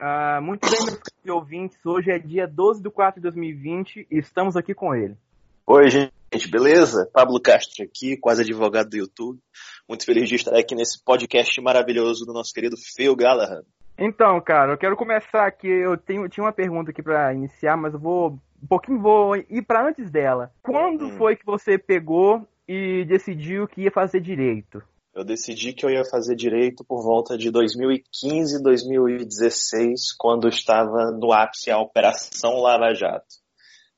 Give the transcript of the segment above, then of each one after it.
Uh, muito bem, meus ouvintes. Hoje é dia 12 de 4 de 2020 e estamos aqui com ele. Oi, gente, beleza? Pablo Castro aqui, quase advogado do YouTube. Muito feliz de estar aqui nesse podcast maravilhoso do nosso querido Phil Gallagher. Então, cara, eu quero começar aqui. Eu tenho, tinha uma pergunta aqui para iniciar, mas eu vou um pouquinho vou ir para antes dela. Quando hum. foi que você pegou e decidiu que ia fazer direito? Eu decidi que eu ia fazer direito por volta de 2015, 2016, quando estava no ápice a Operação Lava Jato.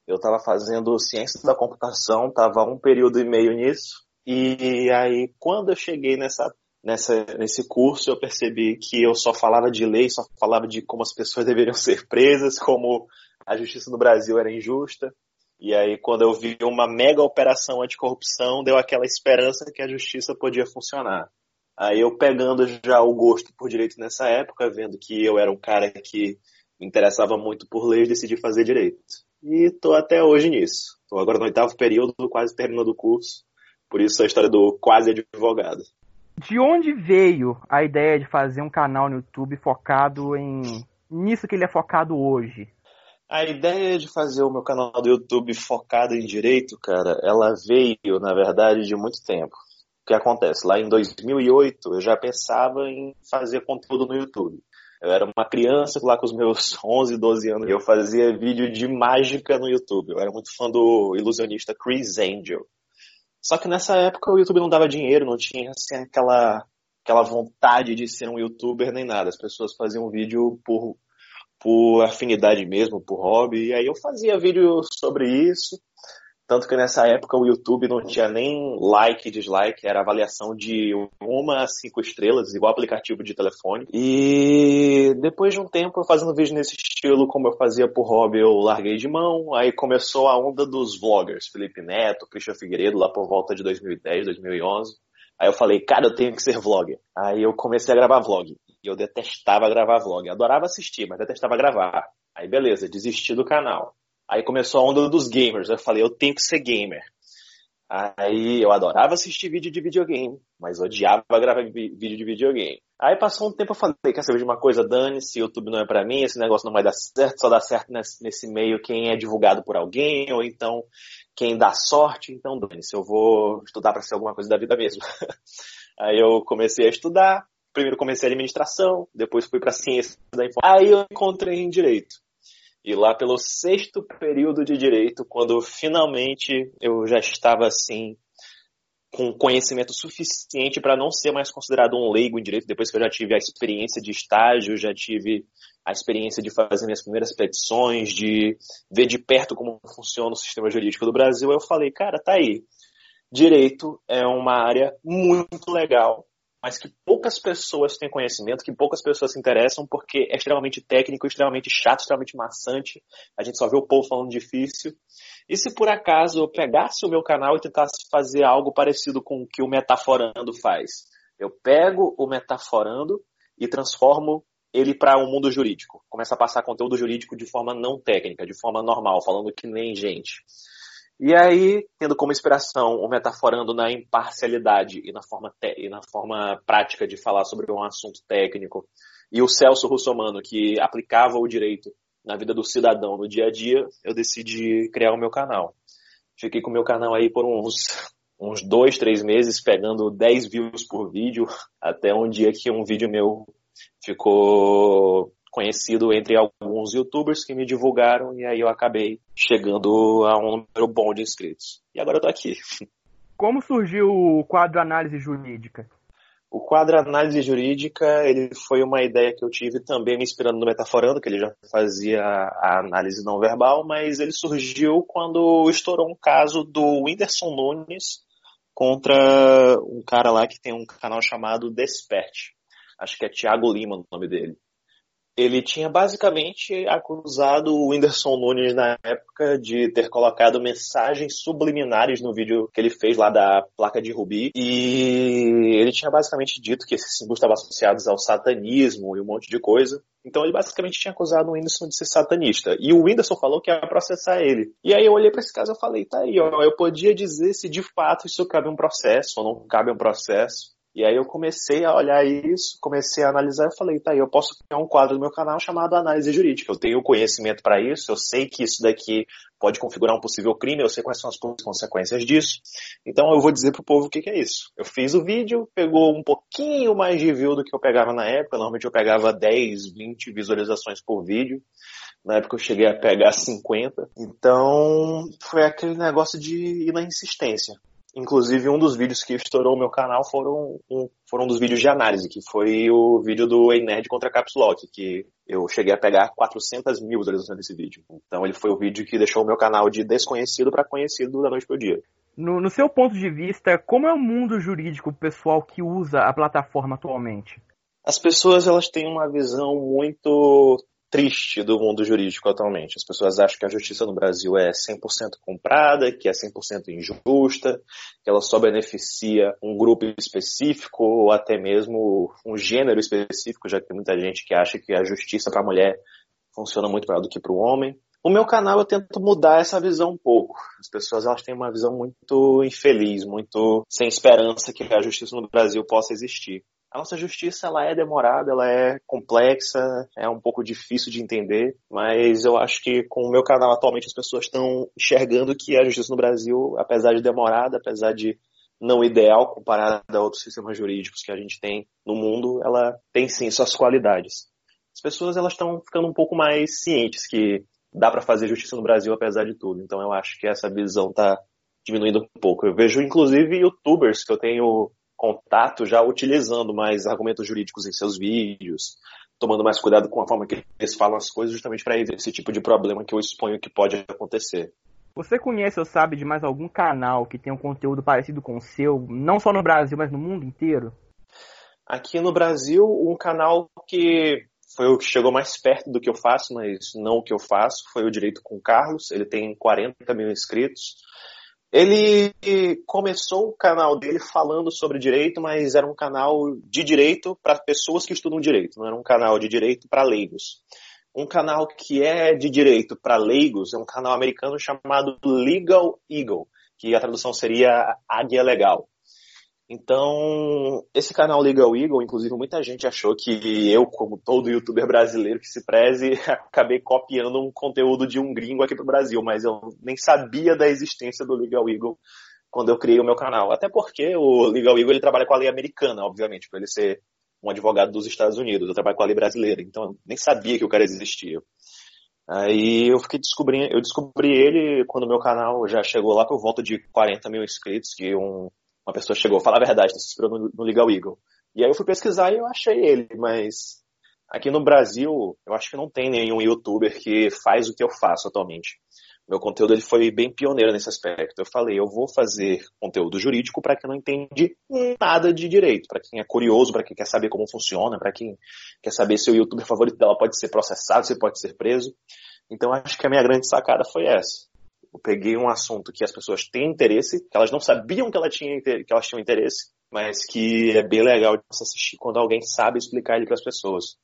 Eu estava fazendo ciência da computação, estava um período e meio nisso, e aí quando eu cheguei nessa, nessa, nesse curso, eu percebi que eu só falava de lei, só falava de como as pessoas deveriam ser presas, como a justiça no Brasil era injusta, e aí, quando eu vi uma mega operação anticorrupção, deu aquela esperança que a justiça podia funcionar. Aí eu pegando já o gosto por direito nessa época, vendo que eu era um cara que me interessava muito por leis, decidi fazer direito. E tô até hoje nisso. Tô agora no oitavo período, quase terminando o curso. Por isso a história do quase advogado. De onde veio a ideia de fazer um canal no YouTube focado em nisso que ele é focado hoje? A ideia de fazer o meu canal do YouTube focado em direito, cara, ela veio, na verdade, de muito tempo. O que acontece? Lá em 2008, eu já pensava em fazer conteúdo no YouTube. Eu era uma criança lá com os meus 11, 12 anos eu fazia vídeo de mágica no YouTube. Eu era muito fã do ilusionista Chris Angel. Só que nessa época o YouTube não dava dinheiro, não tinha assim, aquela, aquela vontade de ser um youtuber nem nada. As pessoas faziam vídeo por por afinidade mesmo, por hobby. E aí eu fazia vídeo sobre isso. Tanto que nessa época o YouTube não tinha nem like e dislike, era avaliação de uma a cinco estrelas, igual aplicativo de telefone. E depois de um tempo fazendo vídeo nesse estilo, como eu fazia por hobby, eu larguei de mão. Aí começou a onda dos vloggers, Felipe Neto, Christian Figueiredo, lá por volta de 2010, 2011. Aí eu falei, cara, eu tenho que ser vlogger. Aí eu comecei a gravar vlog. E eu detestava gravar vlog. Adorava assistir, mas detestava gravar. Aí beleza, desisti do canal. Aí começou a onda dos gamers. Eu falei, eu tenho que ser gamer. Aí eu adorava assistir vídeo de videogame, mas odiava gravar vídeo de videogame. Aí passou um tempo eu falei, quer saber de uma coisa, dane-se, YouTube não é para mim, esse negócio não vai dar certo, só dá certo nesse, meio quem é divulgado por alguém, ou então quem dá sorte, então dane-se, eu vou estudar para ser alguma coisa da vida mesmo. Aí eu comecei a estudar, primeiro comecei a administração, depois fui para ciência da informação. Aí eu encontrei em direito. E lá pelo sexto período de direito, quando finalmente eu já estava assim com conhecimento suficiente para não ser mais considerado um leigo em direito, depois que eu já tive a experiência de estágio, já tive a experiência de fazer minhas primeiras petições, de ver de perto como funciona o sistema jurídico do Brasil, eu falei, cara, tá aí. Direito é uma área muito legal, mas que poucas pessoas têm conhecimento, que poucas pessoas se interessam, porque é extremamente técnico, extremamente chato, extremamente maçante. A gente só vê o povo falando difícil. E se por acaso eu pegasse o meu canal e tentasse fazer algo parecido com o que o Metaforando faz? Eu pego o Metaforando e transformo ele para um mundo jurídico. Começa a passar conteúdo jurídico de forma não técnica, de forma normal, falando que nem gente. E aí, tendo como inspiração o metaforando na imparcialidade e na forma, e na forma prática de falar sobre um assunto técnico, e o Celso Russomano, que aplicava o direito na vida do cidadão no dia a dia, eu decidi criar o meu canal. Fiquei com o meu canal aí por uns, uns dois, três meses, pegando 10 views por vídeo, até um dia que um vídeo meu ficou conhecido entre alguns youtubers que me divulgaram e aí eu acabei chegando a um número bom de inscritos. E agora eu tô aqui. Como surgiu o quadro Análise Jurídica? O quadro Análise Jurídica, ele foi uma ideia que eu tive também me inspirando no Metaforando, que ele já fazia a análise não verbal, mas ele surgiu quando estourou um caso do Whindersson Nunes contra um cara lá que tem um canal chamado Desperte. Acho que é Thiago Lima o nome dele ele tinha basicamente acusado o Whindersson Nunes na época de ter colocado mensagens subliminares no vídeo que ele fez lá da placa de Rubi. E ele tinha basicamente dito que esses símbolos estavam associados ao satanismo e um monte de coisa. Então ele basicamente tinha acusado o Whindersson de ser satanista. E o Whindersson falou que ia processar ele. E aí eu olhei para esse caso e falei, tá aí, ó, eu podia dizer se de fato isso cabe um processo ou não cabe um processo. E aí eu comecei a olhar isso, comecei a analisar e falei, tá eu posso criar um quadro no meu canal chamado Análise Jurídica. Eu tenho conhecimento para isso, eu sei que isso daqui pode configurar um possível crime, eu sei quais são as consequências disso. Então eu vou dizer pro povo o que, que é isso. Eu fiz o vídeo, pegou um pouquinho mais de view do que eu pegava na época, normalmente eu pegava 10, 20 visualizações por vídeo. Na época eu cheguei a pegar 50. Então, foi aquele negócio de ir na insistência. Inclusive, um dos vídeos que estourou o meu canal foram um, foram um dos vídeos de análise, que foi o vídeo do Ei Nerd contra Caps Lock, que eu cheguei a pegar 400 mil visualizações desse vídeo. Então, ele foi o vídeo que deixou o meu canal de desconhecido para conhecido da noite pro dia. No, no, seu ponto de vista, como é o mundo jurídico pessoal que usa a plataforma atualmente? As pessoas elas têm uma visão muito triste do mundo jurídico atualmente. As pessoas acham que a justiça no Brasil é 100% comprada, que é 100% injusta, que ela só beneficia um grupo específico ou até mesmo um gênero específico, já que tem muita gente que acha que a justiça para a mulher funciona muito melhor do que para o homem. O meu canal eu tento mudar essa visão um pouco. As pessoas elas têm uma visão muito infeliz, muito sem esperança que a justiça no Brasil possa existir. A nossa justiça ela é demorada, ela é complexa, é um pouco difícil de entender, mas eu acho que com o meu canal atualmente as pessoas estão enxergando que a justiça no Brasil, apesar de demorada, apesar de não ideal comparada a outros sistemas jurídicos que a gente tem no mundo, ela tem sim suas qualidades. As pessoas elas estão ficando um pouco mais cientes que dá para fazer justiça no Brasil apesar de tudo. Então eu acho que essa visão está diminuindo um pouco. Eu vejo inclusive youtubers que eu tenho contato já utilizando mais argumentos jurídicos em seus vídeos, tomando mais cuidado com a forma que eles falam as coisas, justamente para evitar esse tipo de problema que eu exponho que pode acontecer. Você conhece ou sabe de mais algum canal que tenha um conteúdo parecido com o seu, não só no Brasil, mas no mundo inteiro? Aqui no Brasil, um canal que foi o que chegou mais perto do que eu faço, mas não o que eu faço, foi o Direito com Carlos. Ele tem 40 mil inscritos. Ele começou o canal dele falando sobre direito, mas era um canal de direito para pessoas que estudam direito, não era um canal de direito para leigos. Um canal que é de direito para leigos é um canal americano chamado Legal Eagle, que a tradução seria Águia Legal. Então, esse canal Legal Eagle, inclusive, muita gente achou que eu, como todo youtuber brasileiro que se preze, acabei copiando um conteúdo de um gringo aqui pro Brasil, mas eu nem sabia da existência do Legal Eagle quando eu criei o meu canal. Até porque o Legal Eagle ele trabalha com a lei americana, obviamente, para ele ser um advogado dos Estados Unidos. Eu trabalho com a lei brasileira, então eu nem sabia que o cara existia. Aí eu fiquei descobrindo, eu descobri ele quando o meu canal já chegou lá por volta de 40 mil inscritos, que um uma pessoa chegou, fala a verdade, se inspirou no, no Legal Eagle. E aí eu fui pesquisar e eu achei ele, mas aqui no Brasil eu acho que não tem nenhum youtuber que faz o que eu faço atualmente. Meu conteúdo ele foi bem pioneiro nesse aspecto. Eu falei, eu vou fazer conteúdo jurídico para quem não entende nada de direito, para quem é curioso, para quem quer saber como funciona, para quem quer saber se o youtuber favorito dela pode ser processado, se pode ser preso. Então acho que a minha grande sacada foi essa eu peguei um assunto que as pessoas têm interesse, que elas não sabiam que, ela tinha, que elas tinham interesse, mas que é bem legal de se assistir quando alguém sabe explicar ele para as pessoas.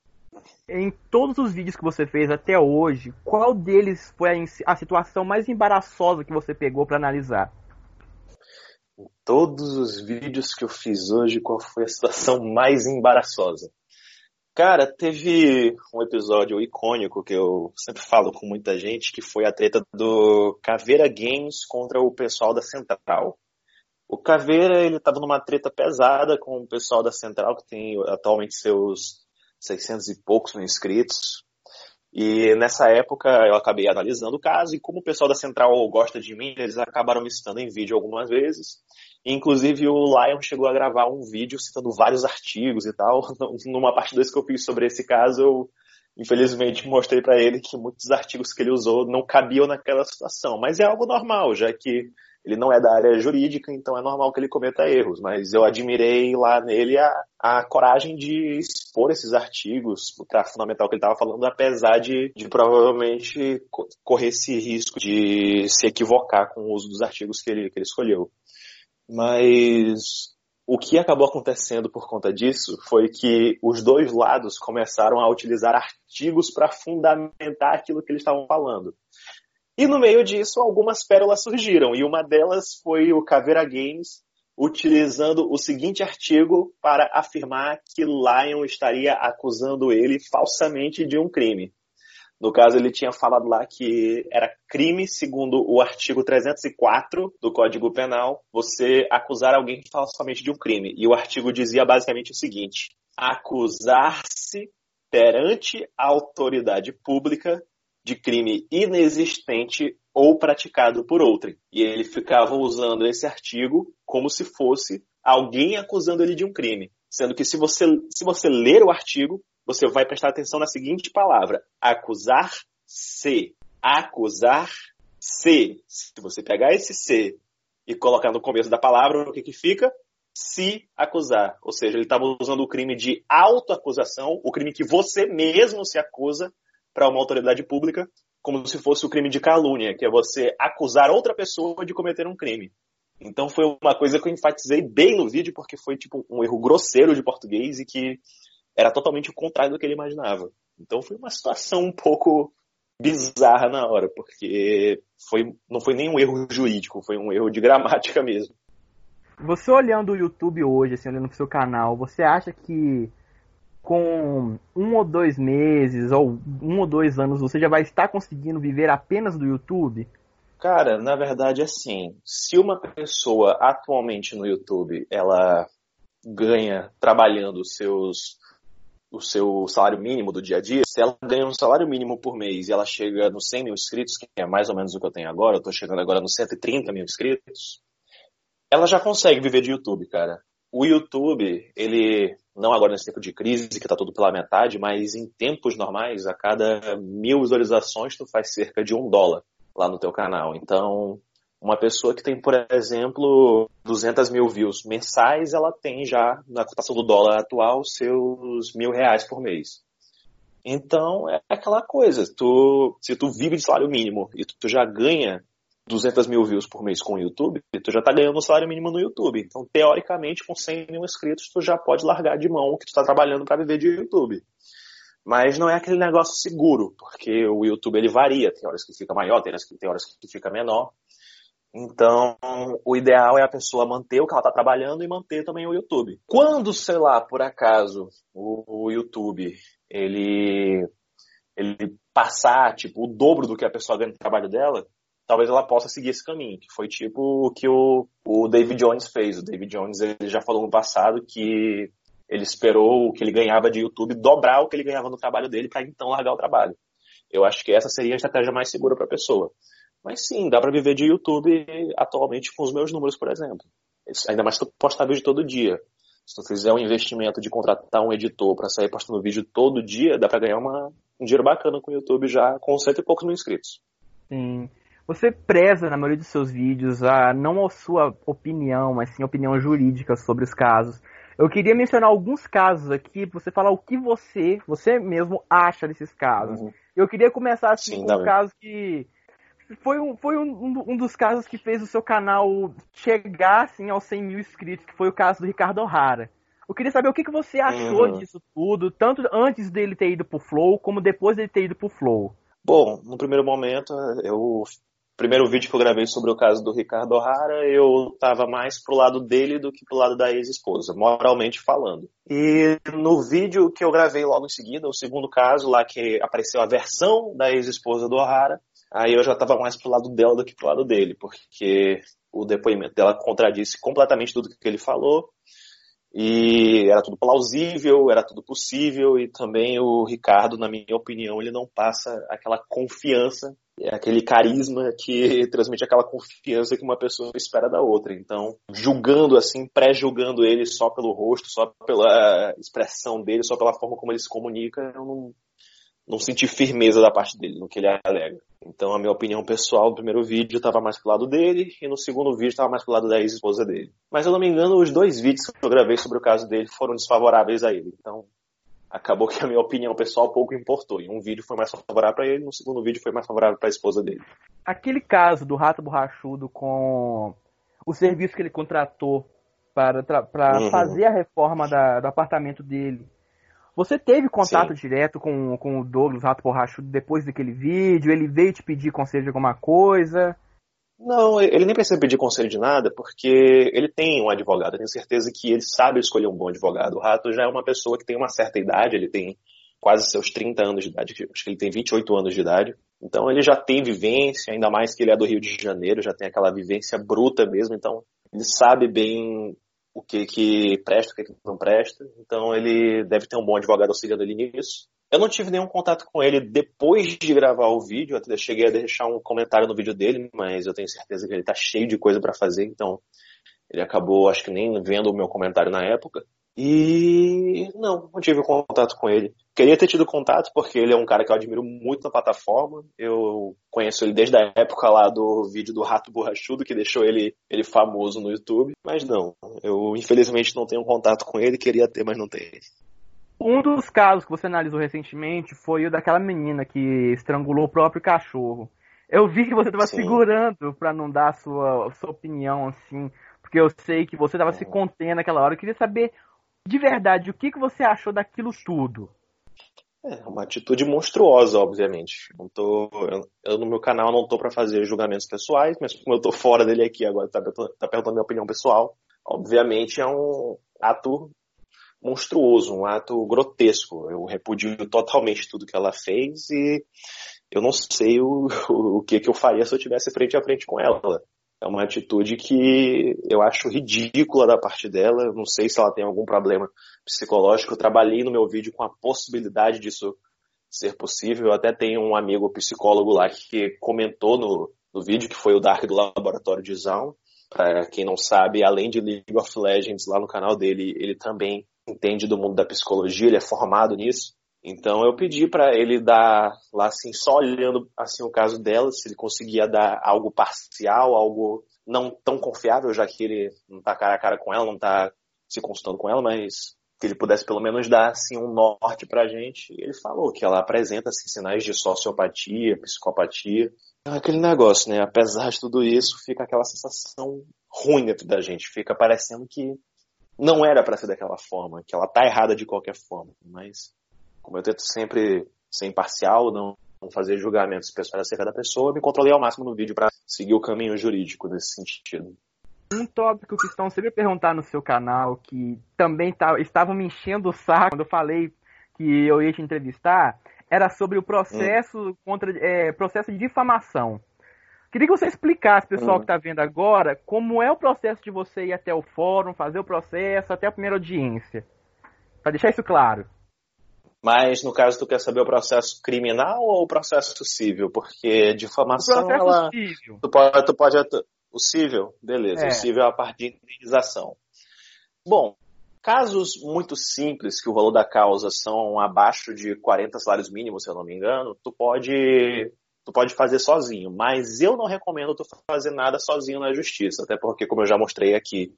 Em todos os vídeos que você fez até hoje, qual deles foi a, a situação mais embaraçosa que você pegou para analisar? Em todos os vídeos que eu fiz hoje, qual foi a situação mais embaraçosa? Cara, teve um episódio icônico que eu sempre falo com muita gente, que foi a treta do Caveira Games contra o pessoal da Central. O Caveira, ele tava numa treta pesada com o pessoal da Central, que tem atualmente seus 600 e poucos inscritos. E nessa época eu acabei analisando o caso, e como o pessoal da Central gosta de mim, eles acabaram me citando em vídeo algumas vezes. Inclusive o Lion chegou a gravar um vídeo citando vários artigos e tal. Numa parte 2 que eu fiz sobre esse caso, eu infelizmente mostrei para ele que muitos artigos que ele usou não cabiam naquela situação. Mas é algo normal, já que ele não é da área jurídica, então é normal que ele cometa erros. Mas eu admirei lá nele a, a coragem de expor esses artigos para fundamental que ele estava falando, apesar de, de provavelmente correr esse risco de se equivocar com o uso dos artigos que ele, que ele escolheu. Mas o que acabou acontecendo por conta disso foi que os dois lados começaram a utilizar artigos para fundamentar aquilo que eles estavam falando. E no meio disso, algumas pérolas surgiram, e uma delas foi o Caveira Games utilizando o seguinte artigo para afirmar que Lion estaria acusando ele falsamente de um crime. No caso, ele tinha falado lá que era crime, segundo o artigo 304 do Código Penal, você acusar alguém falsamente de um crime. E o artigo dizia basicamente o seguinte: acusar-se perante a autoridade pública de crime inexistente ou praticado por outrem. E ele ficava usando esse artigo como se fosse alguém acusando ele de um crime. Sendo que se você, se você ler o artigo, você vai prestar atenção na seguinte palavra: acusar-se. Acusar-se. Se você pegar esse se e colocar no começo da palavra, o que, que fica? Se acusar. Ou seja, ele estava usando o crime de autoacusação, o crime que você mesmo se acusa para uma autoridade pública, como se fosse o crime de calúnia, que é você acusar outra pessoa de cometer um crime. Então foi uma coisa que eu enfatizei bem no vídeo, porque foi tipo um erro grosseiro de português e que era totalmente o contrário do que ele imaginava. Então foi uma situação um pouco bizarra na hora, porque foi, não foi nem um erro jurídico, foi um erro de gramática mesmo. Você olhando o YouTube hoje, assim, olhando pro seu canal, você acha que com um ou dois meses, ou um ou dois anos, você já vai estar conseguindo viver apenas do YouTube? Cara, na verdade, assim, se uma pessoa atualmente no YouTube, ela ganha trabalhando seus o seu salário mínimo do dia a dia, se ela ganha um salário mínimo por mês e ela chega nos 100 mil inscritos, que é mais ou menos o que eu tenho agora, eu tô chegando agora nos 130 mil inscritos, ela já consegue viver de YouTube, cara. O YouTube, ele, não agora nesse tempo de crise, que tá tudo pela metade, mas em tempos normais, a cada mil visualizações, tu faz cerca de um dólar lá no teu canal. Então, uma pessoa que tem, por exemplo, 200 mil views mensais, ela tem já, na cotação do dólar atual, seus mil reais por mês. Então, é aquela coisa, tu, se tu vive de salário mínimo e tu, tu já ganha 200 mil views por mês com o YouTube, tu já tá ganhando um salário mínimo no YouTube. Então, teoricamente, com 100 mil inscritos, tu já pode largar de mão o que tu tá trabalhando para viver de YouTube. Mas não é aquele negócio seguro, porque o YouTube ele varia, tem horas que fica maior, tem horas que, tem horas que fica menor. Então, o ideal é a pessoa manter o que ela está trabalhando e manter também o YouTube. Quando, sei lá, por acaso, o, o YouTube ele, ele passar tipo o dobro do que a pessoa ganha no trabalho dela, talvez ela possa seguir esse caminho, que foi tipo o que o, o David Jones fez. O David Jones ele já falou no passado que ele esperou o que ele ganhava de YouTube dobrar o que ele ganhava no trabalho dele para então largar o trabalho. Eu acho que essa seria a estratégia mais segura para a pessoa. Mas sim, dá para viver de YouTube atualmente com os meus números, por exemplo. Ainda mais se tu postar vídeo todo dia. Se tu fizer um investimento de contratar um editor para sair postando vídeo todo dia, dá para ganhar uma, um dinheiro bacana com o YouTube já com cento e poucos mil inscritos. Sim. Você preza na maioria dos seus vídeos a não a sua opinião, mas sim a opinião jurídica sobre os casos. Eu queria mencionar alguns casos aqui, pra você falar o que você, você mesmo acha desses casos. Uhum. Eu queria começar assim sim, com um caso que foi, um, foi um, um, dos casos que fez o seu canal chegar assim, aos 100 mil inscritos, que foi o caso do Ricardo O'Hara. Eu queria saber o que, que você achou uhum. disso tudo, tanto antes dele ter ido pro Flow, como depois dele ter ido pro Flow. Bom, no primeiro momento, eu primeiro vídeo que eu gravei sobre o caso do Ricardo O'Hara, eu tava mais pro lado dele do que pro lado da ex-esposa, moralmente falando. E no vídeo que eu gravei logo em seguida, o segundo caso, lá que apareceu a versão da ex-esposa do O'Hara, Aí eu já estava mais pro lado dela do que pro lado dele, porque o depoimento dela contradisse completamente tudo que ele falou. E era tudo plausível, era tudo possível, e também o Ricardo, na minha opinião, ele não passa aquela confiança, aquele carisma que transmite aquela confiança que uma pessoa espera da outra. Então, julgando assim, pré-julgando ele só pelo rosto, só pela expressão dele, só pela forma como ele se comunica, eu não, não senti firmeza da parte dele no que ele alega. Então, a minha opinião pessoal, no primeiro vídeo estava mais pro lado dele e no segundo vídeo estava mais pro lado da ex-esposa dele. Mas, se eu não me engano, os dois vídeos que eu gravei sobre o caso dele foram desfavoráveis a ele. Então, acabou que a minha opinião pessoal pouco importou. Em um vídeo foi mais favorável para ele, no segundo vídeo foi mais favorável para a esposa dele. Aquele caso do rato borrachudo com o serviço que ele contratou para, para uhum. fazer a reforma da, do apartamento dele você teve contato Sim. direto com, com o Douglas Rato Borrachudo depois daquele vídeo? Ele veio te pedir conselho de alguma coisa? Não, ele nem precisa pedir conselho de nada, porque ele tem um advogado. Eu tenho certeza que ele sabe escolher um bom advogado. O Rato já é uma pessoa que tem uma certa idade, ele tem quase seus 30 anos de idade, acho que ele tem 28 anos de idade. Então ele já tem vivência, ainda mais que ele é do Rio de Janeiro, já tem aquela vivência bruta mesmo, então ele sabe bem o que que presta, o que, que não presta. Então ele deve ter um bom advogado auxiliando ele nisso. Eu não tive nenhum contato com ele depois de gravar o vídeo, até cheguei a deixar um comentário no vídeo dele, mas eu tenho certeza que ele tá cheio de coisa para fazer, então ele acabou, acho que nem vendo o meu comentário na época. E não, não tive contato com ele. Queria ter tido contato porque ele é um cara que eu admiro muito na plataforma. Eu conheço ele desde a época lá do vídeo do Rato Borrachudo que deixou ele, ele famoso no YouTube. Mas não, eu infelizmente não tenho contato com ele, queria ter, mas não tenho. Um dos casos que você analisou recentemente foi o daquela menina que estrangulou o próprio cachorro. Eu vi que você estava segurando para não dar a sua, sua opinião, assim, porque eu sei que você estava se contendo naquela hora. Eu queria saber, de verdade, o que, que você achou daquilo tudo? É uma atitude monstruosa, obviamente. Não tô, eu, eu no meu canal não tô para fazer julgamentos pessoais, mas como eu tô fora dele aqui agora, tá, tá perguntando minha opinião pessoal, obviamente é um ato monstruoso, um ato grotesco. Eu repudio totalmente tudo que ela fez e eu não sei o, o, que, que eu faria se eu tivesse frente a frente com ela. É uma atitude que eu acho ridícula da parte dela. Não sei se ela tem algum problema psicológico. Eu trabalhei no meu vídeo com a possibilidade disso ser possível. Eu até tenho um amigo psicólogo lá que comentou no, no vídeo, que foi o Dark do Laboratório de Zaun. Para quem não sabe, além de League of Legends lá no canal dele, ele também entende do mundo da psicologia, ele é formado nisso. Então eu pedi para ele dar lá assim, só olhando assim o caso dela, se ele conseguia dar algo parcial, algo não tão confiável, já que ele não tá cara a cara com ela, não tá se consultando com ela, mas que ele pudesse pelo menos dar assim um norte pra gente. E ele falou que ela apresenta assim, sinais de sociopatia, psicopatia. É aquele negócio, né? Apesar de tudo isso, fica aquela sensação ruim dentro da gente. Fica parecendo que não era para ser daquela forma, que ela tá errada de qualquer forma. Mas, como eu tento sempre ser imparcial, não, não fazer julgamentos pessoais acerca da pessoa, me controlei ao máximo no vídeo para seguir o caminho jurídico nesse sentido. Um tópico que estão sempre perguntando no seu canal, que também tá, estavam me enchendo o saco quando eu falei que eu ia te entrevistar, era sobre o processo hum. contra é, processo de difamação. Queria que você explicasse, pessoal uhum. que está vendo agora, como é o processo de você ir até o fórum, fazer o processo, até a primeira audiência. Para deixar isso claro. Mas, no caso, tu quer saber o processo criminal ou o processo civil? Porque difamação, o ela... civil. Tu pode, tu pode... O civil? Beleza. É. O civil é a parte de indenização. Bom, casos muito simples, que o valor da causa são abaixo de 40 salários mínimos, se eu não me engano, tu pode tu pode fazer sozinho, mas eu não recomendo tu fazer nada sozinho na justiça, até porque, como eu já mostrei aqui,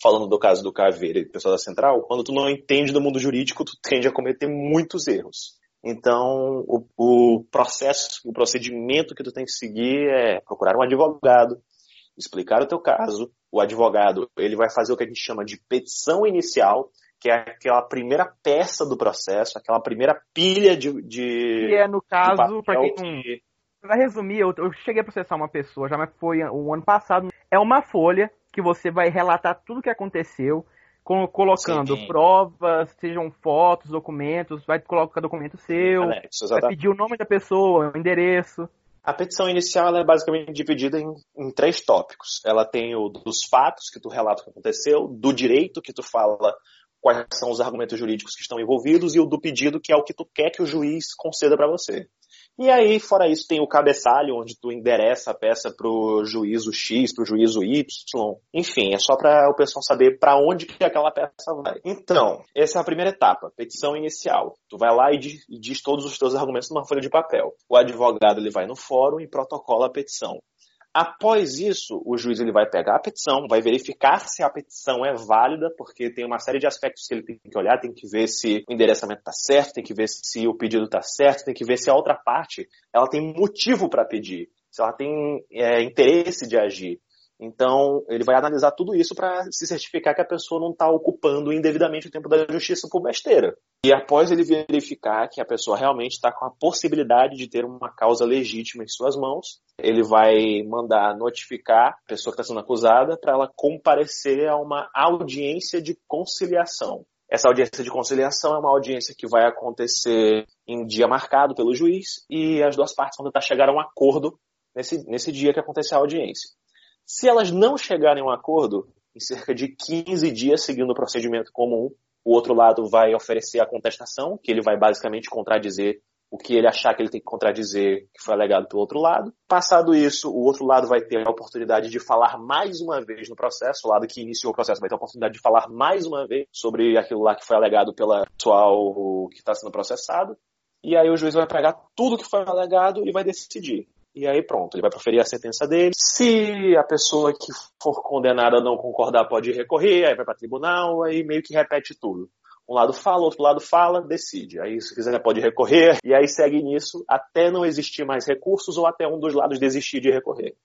falando do caso do Caveira e do pessoal da Central, quando tu não entende do mundo jurídico, tu tende a cometer muitos erros. Então, o, o processo, o procedimento que tu tem que seguir é procurar um advogado, explicar o teu caso. O advogado, ele vai fazer o que a gente chama de petição inicial, que é aquela primeira peça do processo, aquela primeira pilha de. de que é, no caso, para quem não, Pra resumir, eu, eu, cheguei a processar uma pessoa, já mas foi o ano passado. É uma folha que você vai relatar tudo o que aconteceu, com, colocando Sim. provas, sejam fotos, documentos, vai colocar documento seu, Anexos, vai pedir o nome da pessoa, o endereço. A petição inicial é basicamente dividida em, em, três tópicos. Ela tem o dos fatos que tu relata o que aconteceu, do direito que tu fala quais são os argumentos jurídicos que estão envolvidos e o do pedido que é o que tu quer que o juiz conceda para você. E aí, fora isso, tem o cabeçalho, onde tu endereça a peça pro juízo X, pro juízo Y. Enfim, é só para o pessoal saber para onde que aquela peça vai. Então, essa é a primeira etapa, petição inicial. Tu vai lá e diz, e diz todos os teus argumentos numa folha de papel. O advogado ele vai no fórum e protocola a petição. Após isso, o juiz ele vai pegar a petição, vai verificar se a petição é válida, porque tem uma série de aspectos que ele tem que olhar, tem que ver se o endereçamento está certo, tem que ver se o pedido está certo, tem que ver se a outra parte ela tem motivo para pedir, se ela tem é, interesse de agir. Então, ele vai analisar tudo isso para se certificar que a pessoa não está ocupando indevidamente o tempo da justiça por besteira. E após ele verificar que a pessoa realmente está com a possibilidade de ter uma causa legítima em suas mãos, ele vai mandar notificar a pessoa que está sendo acusada para ela comparecer a uma audiência de conciliação. Essa audiência de conciliação é uma audiência que vai acontecer em dia marcado pelo juiz e as duas partes vão tentar chegar a um acordo nesse, nesse dia que acontecer a audiência. Se elas não chegarem a um acordo, em cerca de 15 dias seguindo o procedimento comum, o outro lado vai oferecer a contestação, que ele vai basicamente contradizer o que ele achar que ele tem que contradizer que foi alegado pelo outro lado. Passado isso, o outro lado vai ter a oportunidade de falar mais uma vez no processo, o lado que iniciou o processo vai ter a oportunidade de falar mais uma vez sobre aquilo lá que foi alegado pela pessoal que está sendo processado. E aí o juiz vai pegar tudo que foi alegado e vai decidir. E aí pronto, ele vai proferir a sentença dele. Se a pessoa que for condenada não concordar pode recorrer, aí vai para tribunal, aí meio que repete tudo. Um lado fala, outro lado fala, decide. Aí se quiser pode recorrer, e aí segue nisso até não existir mais recursos ou até um dos lados desistir de recorrer.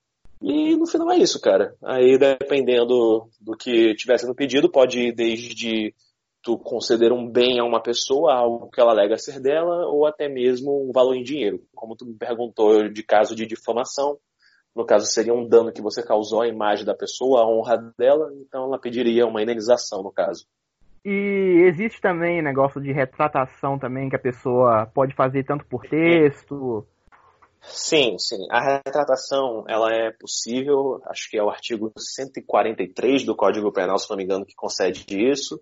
E no final é isso, cara. Aí dependendo do que tiver sendo pedido, pode ir desde tu conceder um bem a uma pessoa, algo que ela alega ser dela, ou até mesmo um valor em dinheiro. Como tu me perguntou de caso de difamação, no caso seria um dano que você causou à imagem da pessoa, à honra dela, então ela pediria uma indenização no caso. E existe também negócio de retratação também que a pessoa pode fazer tanto por texto. Sim, sim. A retratação ela é possível. Acho que é o artigo 143 do Código Penal, se não me engano, que concede isso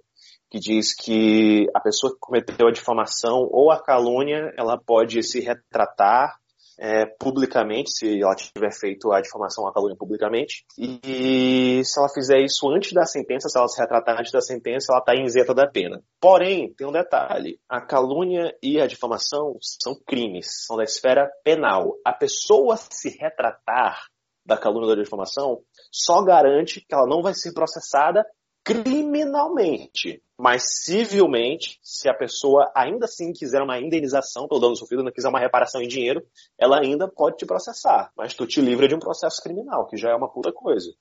que diz que a pessoa que cometeu a difamação ou a calúnia, ela pode se retratar é, publicamente, se ela tiver feito a difamação ou a calúnia publicamente. E se ela fizer isso antes da sentença, se ela se retratar antes da sentença, ela está isenta da pena. Porém, tem um detalhe: a calúnia e a difamação são crimes, são da esfera penal. A pessoa se retratar da calúnia ou da difamação só garante que ela não vai ser processada criminalmente, mas civilmente, se a pessoa ainda assim quiser uma indenização pelo dano sofrido, não quiser uma reparação em dinheiro, ela ainda pode te processar, mas tu te livra de um processo criminal, que já é uma puta coisa.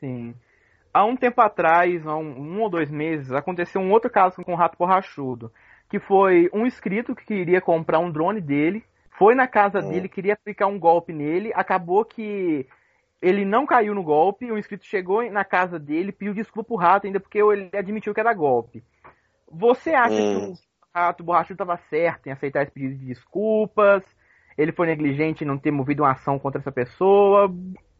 Sim. Há um tempo atrás, há um, um ou dois meses, aconteceu um outro caso com o Rato Borrachudo, que foi um inscrito que queria comprar um drone dele, foi na casa hum. dele, queria aplicar um golpe nele, acabou que ele não caiu no golpe, o inscrito chegou na casa dele, pediu desculpa pro rato, ainda porque ele admitiu que era golpe. Você acha hum. que o rato borrachudo estava certo em aceitar esse pedido de desculpas? Ele foi negligente em não ter movido uma ação contra essa pessoa?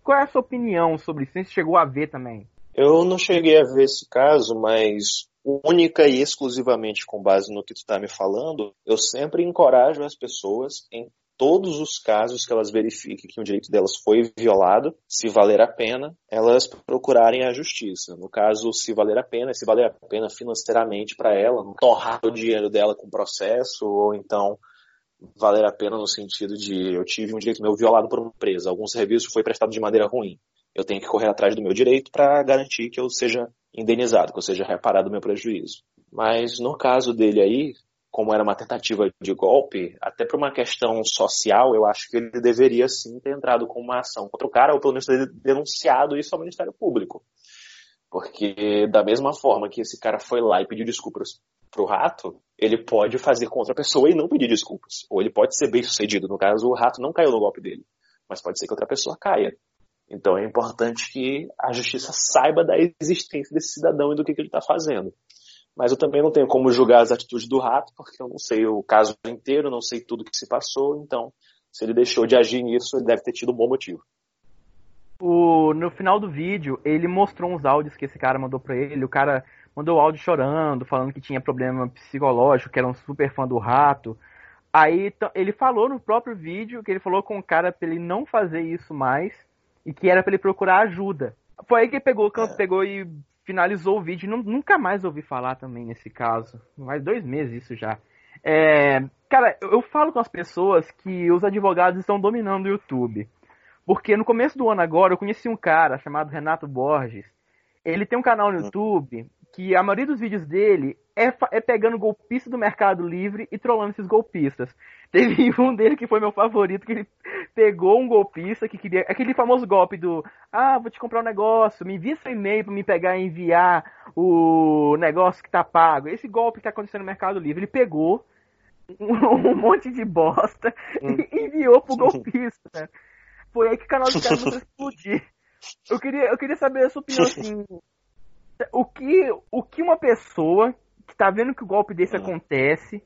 Qual é a sua opinião sobre isso? Você chegou a ver também? Eu não cheguei a ver esse caso, mas única e exclusivamente com base no que tu está me falando, eu sempre encorajo as pessoas em todos os casos que elas verifiquem que o direito delas foi violado, se valer a pena, elas procurarem a justiça. No caso, se valer a pena, se valer a pena financeiramente para ela, torrar o dinheiro dela com processo, ou então valer a pena no sentido de eu tive um direito meu violado por uma empresa, algum serviço foi prestado de maneira ruim. Eu tenho que correr atrás do meu direito para garantir que eu seja indenizado, que eu seja reparado o meu prejuízo. Mas no caso dele aí, como era uma tentativa de golpe, até por uma questão social, eu acho que ele deveria sim ter entrado com uma ação contra o cara, ou pelo menos ter denunciado isso ao Ministério Público. Porque da mesma forma que esse cara foi lá e pediu desculpas pro rato, ele pode fazer com outra pessoa e não pedir desculpas. Ou ele pode ser bem sucedido. No caso, o rato não caiu no golpe dele. Mas pode ser que outra pessoa caia. Então é importante que a justiça saiba da existência desse cidadão e do que, que ele está fazendo mas eu também não tenho como julgar as atitudes do rato, porque eu não sei o caso inteiro, não sei tudo que se passou, então se ele deixou de agir nisso, ele deve ter tido um bom motivo. O, no final do vídeo, ele mostrou uns áudios que esse cara mandou pra ele. O cara mandou áudio chorando, falando que tinha problema psicológico, que era um super fã do rato. Aí ele falou no próprio vídeo que ele falou com o cara pra ele não fazer isso mais e que era pra ele procurar ajuda. Foi aí que ele pegou, é. pegou e finalizou o vídeo. Nunca mais ouvi falar também nesse caso. Mais dois meses isso já. É, cara, eu falo com as pessoas que os advogados estão dominando o YouTube. Porque no começo do ano agora eu conheci um cara chamado Renato Borges. Ele tem um canal no YouTube que a maioria dos vídeos dele é, é pegando golpistas do Mercado Livre e trollando esses golpistas. Teve um dele que foi meu favorito, que ele pegou um golpista que queria. Aquele famoso golpe do. Ah, vou te comprar um negócio, me envia seu e-mail pra me pegar e enviar o negócio que tá pago. Esse golpe que tá acontecendo no Mercado Livre. Ele pegou um, um monte de bosta hum. e enviou pro golpista. Foi aí que o canal do cara explodir. Eu queria, eu queria saber a sua opinião assim. O que, o que uma pessoa que tá vendo que o golpe desse hum. acontece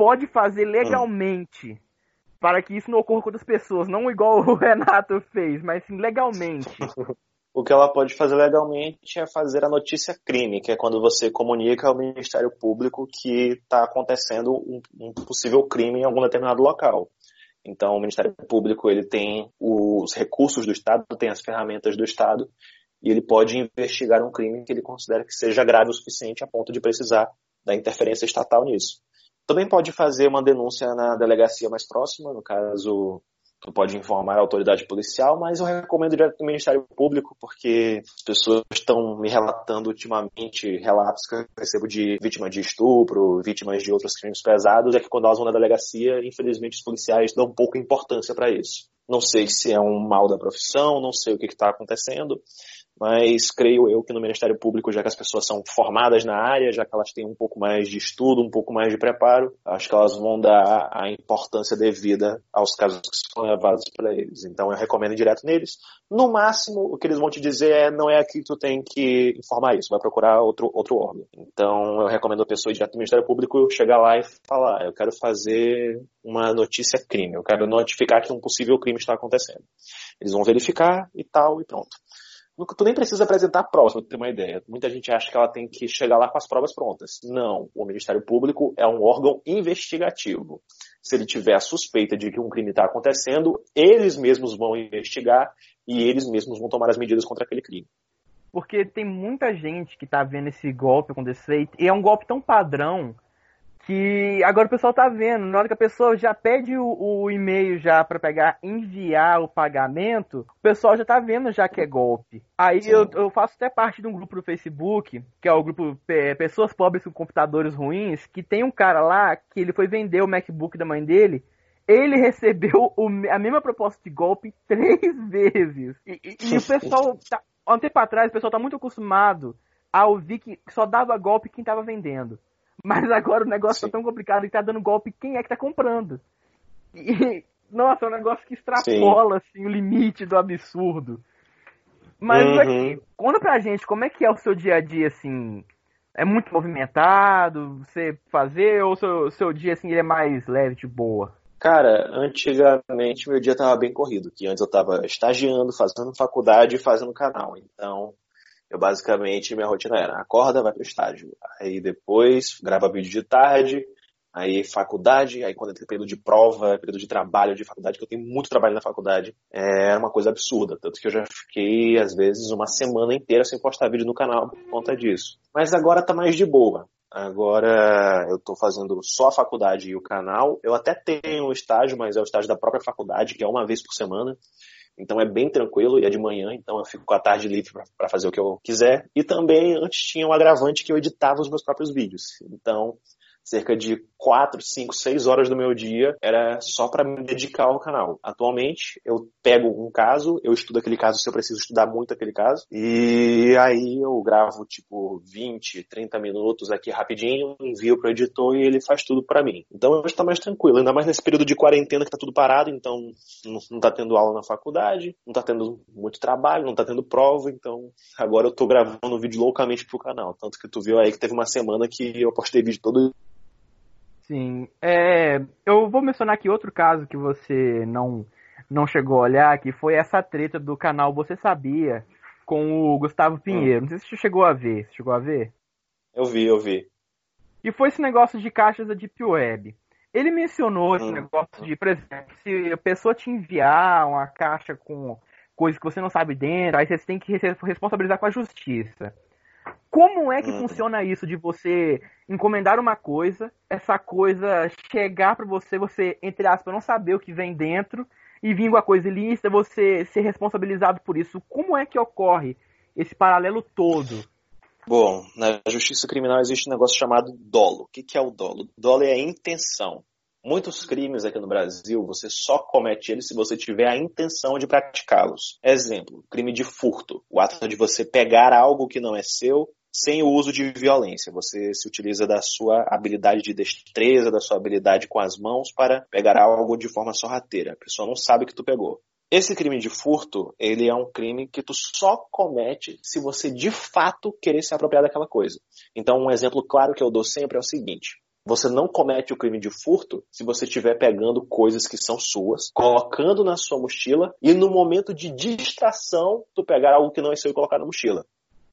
pode fazer legalmente hum. para que isso não ocorra com outras pessoas, não igual o Renato fez, mas sim legalmente. o que ela pode fazer legalmente é fazer a notícia crime, que é quando você comunica ao Ministério Público que está acontecendo um, um, possível crime em algum determinado local. Então, o Ministério Público ele tem os recursos do Estado, tem as ferramentas do Estado, e ele pode investigar um crime que ele considera que seja grave o suficiente a ponto de precisar da interferência estatal nisso. Também pode fazer uma denúncia na delegacia mais próxima, no caso, tu pode informar a autoridade policial, mas eu recomendo direto do Ministério Público, porque as pessoas estão me relatando ultimamente relatos que eu recebo de vítimas de estupro, vítimas de outros crimes pesados, é que quando elas vão na delegacia, infelizmente os policiais dão pouca importância para isso. Não sei se é um mal da profissão, não sei o que está acontecendo, mas creio eu que no Ministério Público, já que as pessoas são formadas na área, já que elas têm um pouco mais de estudo, um pouco mais de preparo, acho que elas vão dar a importância devida aos casos que são levados para eles. Então eu recomendo direto neles. No máximo, o que eles vão te dizer é não é aqui que tu tem que informar isso, vai procurar outro, outro órgão. Então eu recomendo a pessoa ir direto no Ministério Público chegar lá e falar, eu quero fazer uma notícia crime, eu quero notificar que um possível crime está acontecendo. Eles vão verificar e tal, e pronto tu nem precisa apresentar provas, para ter uma ideia. Muita gente acha que ela tem que chegar lá com as provas prontas. Não, o Ministério Público é um órgão investigativo. Se ele tiver a suspeita de que um crime está acontecendo, eles mesmos vão investigar e eles mesmos vão tomar as medidas contra aquele crime. Porque tem muita gente que está vendo esse golpe acontecer e é um golpe tão padrão que agora o pessoal tá vendo, na hora que a pessoa já pede o, o e-mail já para pegar, enviar o pagamento, o pessoal já tá vendo já que é golpe. Aí eu, eu, faço até parte de um grupo no Facebook, que é o grupo Pessoas Pobres com Computadores Ruins, que tem um cara lá que ele foi vender o MacBook da mãe dele, ele recebeu o, a mesma proposta de golpe três vezes. E, e, e o pessoal, tá, há um tempo atrás, o pessoal tá muito acostumado a ouvir que só dava golpe quem tava vendendo. Mas agora o negócio tá Sim. tá tão complicado que tá dando golpe quem é que tá comprando. E, nossa, é um negócio que extrapola assim, o limite do absurdo. Mas uhum. aqui, conta pra gente como é que é o seu dia a dia, assim. É muito movimentado, você fazer, ou o seu, seu dia assim, ele é mais leve, de boa? Cara, antigamente meu dia tava bem corrido, que antes eu tava estagiando, fazendo faculdade e fazendo canal. Então, eu basicamente, minha rotina era acorda, vai pro estágio. Aí depois grava vídeo de tarde, aí faculdade, aí quando entra período de prova, período de trabalho de faculdade, que eu tenho muito trabalho na faculdade, é uma coisa absurda. Tanto que eu já fiquei, às vezes, uma semana inteira sem postar vídeo no canal por conta disso. Mas agora tá mais de boa. Agora eu tô fazendo só a faculdade e o canal. Eu até tenho um estágio, mas é o estágio da própria faculdade, que é uma vez por semana. Então é bem tranquilo e é de manhã, então eu fico com a tarde livre para fazer o que eu quiser. E também antes tinha um agravante que eu editava os meus próprios vídeos. Então cerca de 4, 5, 6 horas do meu dia era só para me dedicar ao canal. Atualmente, eu pego um caso, eu estudo aquele caso se eu preciso estudar muito aquele caso, e aí eu gravo tipo 20, 30 minutos aqui rapidinho, envio pro editor e ele faz tudo para mim. Então hoje tá mais tranquilo, ainda mais nesse período de quarentena que tá tudo parado, então não, não tá tendo aula na faculdade, não tá tendo muito trabalho, não tá tendo prova, então agora eu tô gravando vídeo loucamente pro canal. Tanto que tu viu aí que teve uma semana que eu postei vídeo todo Sim. É, eu vou mencionar aqui outro caso que você não, não chegou a olhar, que foi essa treta do canal Você Sabia com o Gustavo hum. Pinheiro. Hum. Não sei se você chegou a ver. Você chegou a ver? Eu vi, eu vi. E foi esse negócio de caixas da Deep Web. Ele mencionou esse hum. negócio de, por exemplo, se a pessoa te enviar uma caixa com coisas que você não sabe dentro, aí você tem que responsabilizar com a justiça. Como é que hum. funciona isso de você encomendar uma coisa, essa coisa chegar para você, você, entre aspas, não saber o que vem dentro, e vir com a coisa ilícita, você ser responsabilizado por isso? Como é que ocorre esse paralelo todo? Bom, na justiça criminal existe um negócio chamado dolo. O que, que é o dolo? Dolo é a intenção. Muitos crimes aqui no Brasil, você só comete eles se você tiver a intenção de praticá-los. Exemplo, crime de furto. O ato de você pegar algo que não é seu sem o uso de violência. Você se utiliza da sua habilidade de destreza, da sua habilidade com as mãos para pegar algo de forma sorrateira. A pessoa não sabe que tu pegou. Esse crime de furto, ele é um crime que tu só comete se você de fato querer se apropriar daquela coisa. Então, um exemplo claro que eu dou sempre é o seguinte: você não comete o crime de furto se você estiver pegando coisas que são suas, colocando na sua mochila e no momento de distração tu pegar algo que não é seu e colocar na mochila.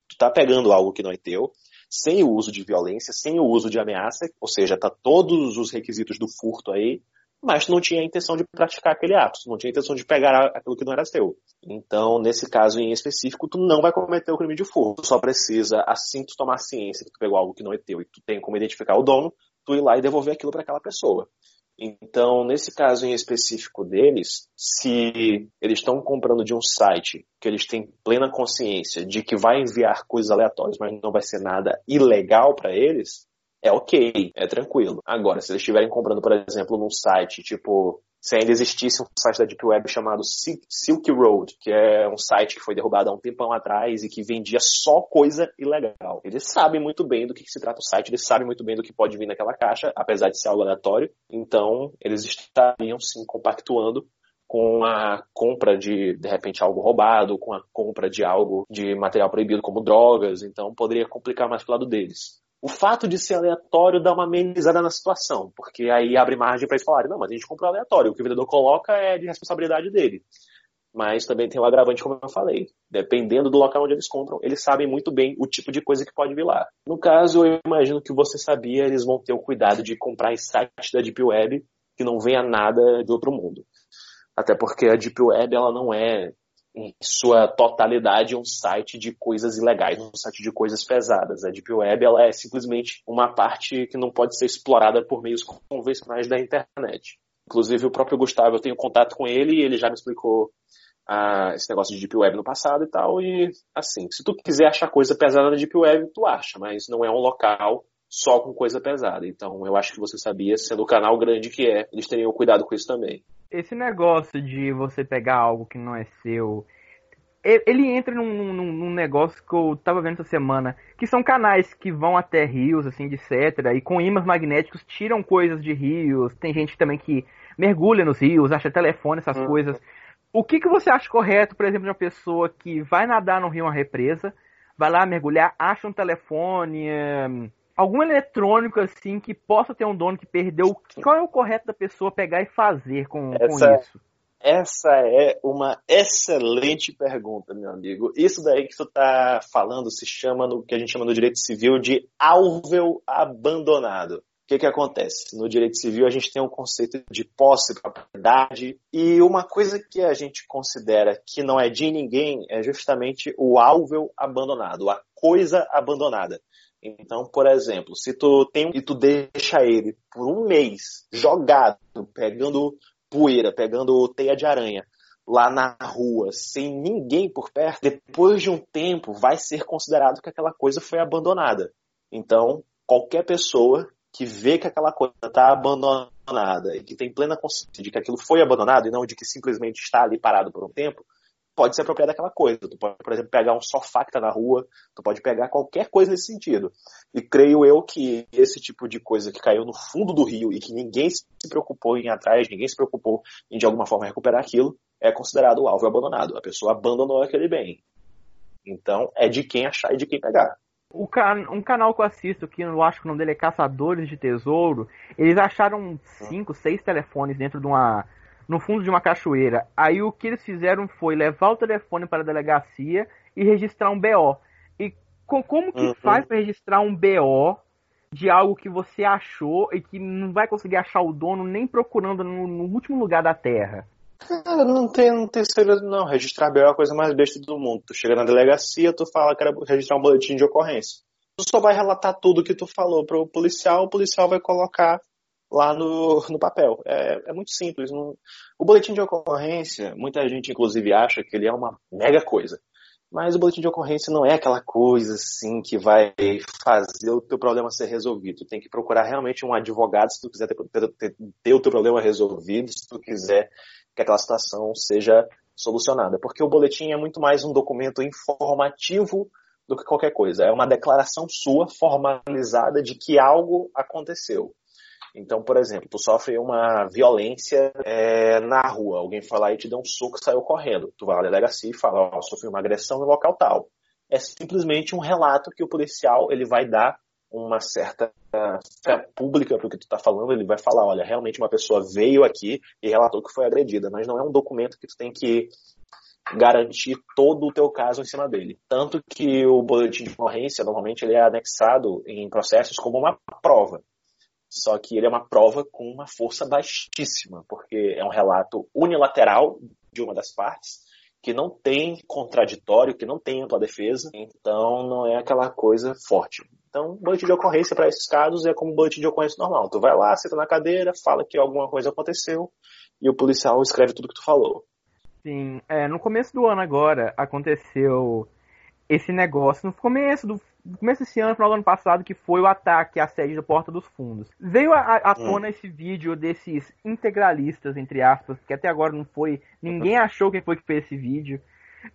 Tu tá pegando algo que não é teu, sem o uso de violência, sem o uso de ameaça, ou seja, tá todos os requisitos do furto aí, mas não tinha a intenção de praticar aquele ato, não tinha a intenção de pegar aquilo que não era teu. Então, nesse caso em específico, tu não vai cometer o crime de furto. Tu só precisa, assim tu tomar ciência que tu pegou algo que não é teu e tu tem como identificar o dono, tu ir lá e devolver aquilo para aquela pessoa. Então, nesse caso em específico deles, se eles estão comprando de um site que eles têm plena consciência de que vai enviar coisas aleatórias, mas não vai ser nada ilegal para eles, é ok, é tranquilo. Agora, se eles estiverem comprando, por exemplo, num site tipo se ainda existisse um site da Deep Web chamado Silk Road, que é um site que foi derrubado há um tempão atrás e que vendia só coisa ilegal. Eles sabem muito bem do que, se trata o site, eles sabem muito bem do que pode vir naquela caixa, apesar de ser algo aleatório. Então, eles estariam sim compactuando com a compra de, de repente, algo roubado, com a compra de algo de material proibido como drogas, então poderia complicar mais pro lado deles. O fato de ser aleatório dá uma amenizada na situação, porque aí abre margem para eles falarem, não, mas a gente comprou aleatório, o que o vendedor coloca é de responsabilidade dele. Mas também tem o um agravante, como eu falei. Dependendo do local onde eles compram, eles sabem muito bem o tipo de coisa que pode vir lá. No caso, eu imagino que você sabia, eles vão ter o cuidado de comprar em site da Deep Web que não venha nada de outro mundo. Até porque a Deep Web, ela não é em sua totalidade um site de coisas ilegais, um site de coisas pesadas. A Deep Web ela é simplesmente uma parte que não pode ser explorada por meios convencionais da internet. Inclusive o próprio Gustavo, eu tenho contato com ele e ele já me explicou ah, esse negócio de Deep Web no passado e tal. E assim, se tu quiser achar coisa pesada na Deep Web, tu acha, mas não é um local só com coisa pesada. Então eu acho que você sabia, sendo o canal grande que é, eles teriam cuidado com isso também esse negócio de você pegar algo que não é seu, ele entra num, num, num, negócio que eu tava vendo essa semana, que são canais que vão até rios, assim, etc, e com ímãs magnéticos tiram coisas de rios, tem gente também que mergulha nos rios, acha telefone, essas uhum. coisas. O que, que você acha correto, por exemplo, de uma pessoa que vai nadar no rio, uma represa, vai lá mergulhar, acha um telefone, algum eletrônico assim que possa ter um dono que perdeu, qual é o correto da pessoa pegar e fazer com, essa, com isso? Essa é uma excelente pergunta, meu amigo. Isso daí que tu tá falando se chama no que a gente chama no direito civil de alvéol abandonado. O que, que acontece? No direito civil a gente tem um conceito de posse, propriedade, e uma coisa que a gente considera que não é de ninguém é justamente o alvéol abandonado, a coisa abandonada. Então, por exemplo, se tu tem e tu deixa ele por um mês jogado, pegando poeira, pegando teia de aranha lá na rua, sem ninguém por perto, depois de um tempo vai ser considerado que aquela coisa foi abandonada. Então, qualquer pessoa que vê que aquela coisa está abandonada e que tem plena consciência de que aquilo foi abandonado e não de que simplesmente está ali parado por um tempo, pode se apropriar daquela coisa. Tu pode, por exemplo, pegar um sofá que está na rua, tu pode pegar qualquer coisa nesse sentido. E creio eu que esse tipo de coisa que caiu no fundo do rio e que ninguém se preocupou em ir atrás, ninguém se preocupou em de alguma forma recuperar aquilo, é considerado o alvo abandonado. A pessoa abandonou aquele bem. Então é de quem achar e de quem pegar. Can... um canal que eu assisto, que eu acho que o nome dele é Caçadores de Tesouro, eles acharam cinco, seis telefones dentro de uma no fundo de uma cachoeira. Aí o que eles fizeram foi levar o telefone para a delegacia e registrar um BO. E com, como que uhum. faz para registrar um BO de algo que você achou e que não vai conseguir achar o dono nem procurando no, no último lugar da Terra? Cara, não tem, não tem segredo não. Registrar BO é a coisa mais besta do mundo. Tu chega na delegacia, tu fala que era registrar um boletim de ocorrência. Tu só vai relatar tudo que tu falou pro policial, o policial vai colocar lá no, no papel. É, é muito simples. Não... O boletim de ocorrência, muita gente inclusive acha que ele é uma mega coisa. Mas o boletim de ocorrência não é aquela coisa assim que vai fazer o teu problema ser resolvido. Tu tem que procurar realmente um advogado se tu quiser ter, ter, ter o teu problema resolvido, se tu quiser que aquela situação seja solucionada. Porque o boletim é muito mais um documento informativo do que qualquer coisa. É uma declaração sua formalizada de que algo aconteceu. Então, por exemplo, tu sofre uma violência é, na rua, alguém lá e te deu um soco e saiu correndo. Tu vai à delegacia e fala, ó, sofri uma agressão no local tal. É simplesmente um relato que o policial ele vai dar uma certa pública para o que tu está falando, ele vai falar, olha, realmente uma pessoa veio aqui e relatou que foi agredida, mas não é um documento que tu tem que garantir todo o teu caso em cima dele. Tanto que o boletim de ocorrência, normalmente, ele é anexado em processos como uma prova. Só que ele é uma prova com uma força baixíssima, porque é um relato unilateral de uma das partes, que não tem contraditório, que não tem ampla defesa, então não é aquela coisa forte. Então, boletim de ocorrência para esses casos é como boletim de ocorrência normal. Tu vai lá, senta na cadeira, fala que alguma coisa aconteceu e o policial escreve tudo que tu falou. Sim, é, no começo do ano agora aconteceu esse negócio, no começo do no começo desse ano, final do ano passado, que foi o ataque à sede da Porta dos Fundos. Veio à tona hum. esse vídeo desses integralistas, entre aspas, que até agora não foi. Ninguém achou quem foi que fez esse vídeo.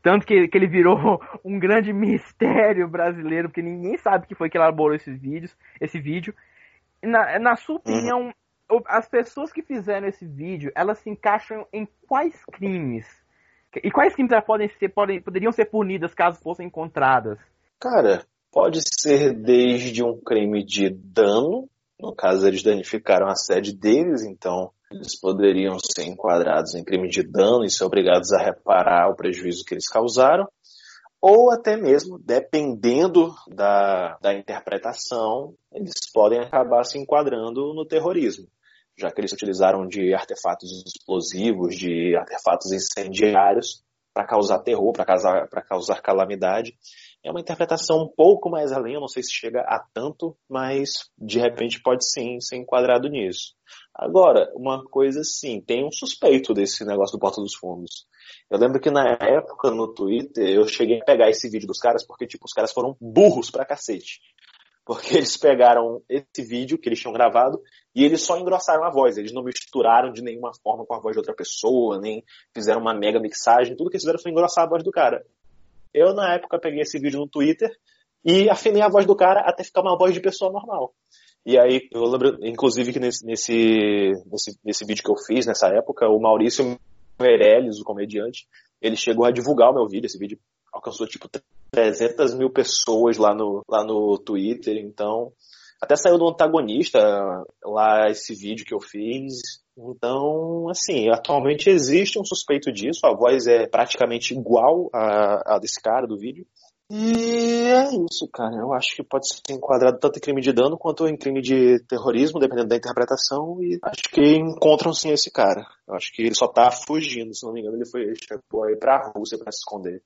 Tanto que, que ele virou um grande mistério brasileiro, porque ninguém sabe que foi que elaborou esses vídeos, esse vídeo. Na, na sua opinião, as pessoas que fizeram esse vídeo, elas se encaixam em quais crimes? E quais crimes podem ser, podem, poderiam ser punidas caso fossem encontradas? Cara, pode ser desde um crime de dano, no caso eles danificaram a sede deles, então eles poderiam ser enquadrados em crime de dano e ser obrigados a reparar o prejuízo que eles causaram, ou até mesmo, dependendo da, da interpretação, eles podem acabar se enquadrando no terrorismo, já que eles utilizaram de artefatos explosivos, de artefatos incendiários para causar terror, para causar, causar calamidade. É uma interpretação um pouco mais além, eu não sei se chega a tanto, mas de repente pode sim ser enquadrado nisso. Agora, uma coisa assim, tem um suspeito desse negócio do Porta dos Fundos. Eu lembro que na época no Twitter eu cheguei a pegar esse vídeo dos caras porque, tipo, os caras foram burros pra cacete. Porque eles pegaram esse vídeo que eles tinham gravado e eles só engrossaram a voz. Eles não misturaram de nenhuma forma com a voz de outra pessoa, nem fizeram uma mega mixagem. Tudo que eles fizeram foi engrossar a voz do cara. Eu, na época, peguei esse vídeo no Twitter e afinei a voz do cara até ficar uma voz de pessoa normal. E aí, eu lembro, inclusive, que nesse, nesse, nesse, nesse vídeo que eu fiz, nessa época, o Maurício Meirelles, o comediante, ele chegou a divulgar o meu vídeo. Esse vídeo alcançou, tipo, 300 mil pessoas lá no, lá no Twitter. Então, até saiu do antagonista lá esse vídeo que eu fiz. Então, assim, atualmente existe um suspeito disso, a voz é praticamente igual a desse cara do vídeo. E é isso, cara. Eu acho que pode ser enquadrado tanto em crime de dano quanto em crime de terrorismo, dependendo da interpretação. E acho que encontram sim esse cara. Eu acho que ele só tá fugindo, se não me engano, ele foi chegou aí pra Rússia para se esconder.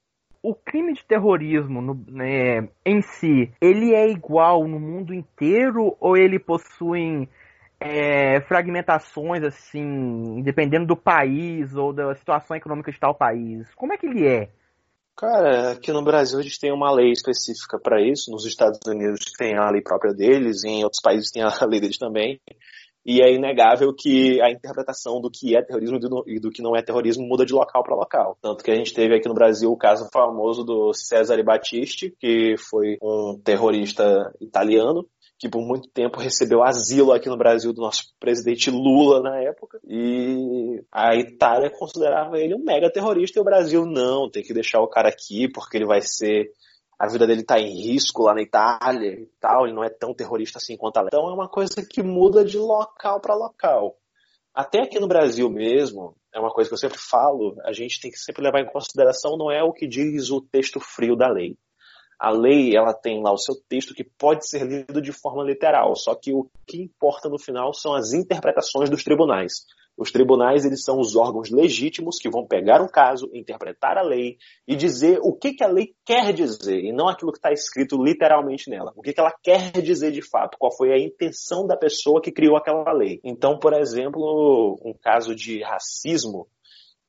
O crime de terrorismo no, né, em si, ele é igual no mundo inteiro ou ele possui é, fragmentações, assim, dependendo do país ou da situação econômica de tal país? Como é que ele é? Cara, aqui no Brasil a gente tem uma lei específica para isso. Nos Estados Unidos tem a lei própria deles, em outros países tem a lei deles também. E é inegável que a interpretação do que é terrorismo e do que não é terrorismo muda de local para local. Tanto que a gente teve aqui no Brasil o caso famoso do Cesare Battisti, que foi um terrorista italiano que por muito tempo recebeu asilo aqui no Brasil do nosso presidente Lula na época. E a Itália considerava ele um mega terrorista e o Brasil não, tem que deixar o cara aqui porque ele vai ser. A vida dele tá em risco lá na Itália e tal, ele não é tão terrorista assim quanto a Então é uma coisa que muda de local para local. Até aqui no Brasil mesmo, é uma coisa que eu sempre falo, a gente tem que sempre levar em consideração não é o que diz o texto frio da lei a lei ela tem lá o seu texto que pode ser lido de forma literal, só que o que importa no final são as interpretações dos tribunais. Os tribunais, eles são os órgãos legítimos que vão pegar um caso, interpretar a lei e dizer o que, que a lei quer dizer, e não aquilo que está escrito literalmente nela. O que, que ela quer dizer de fato, qual foi a intenção da pessoa que criou aquela lei. Então, por exemplo, um caso de racismo,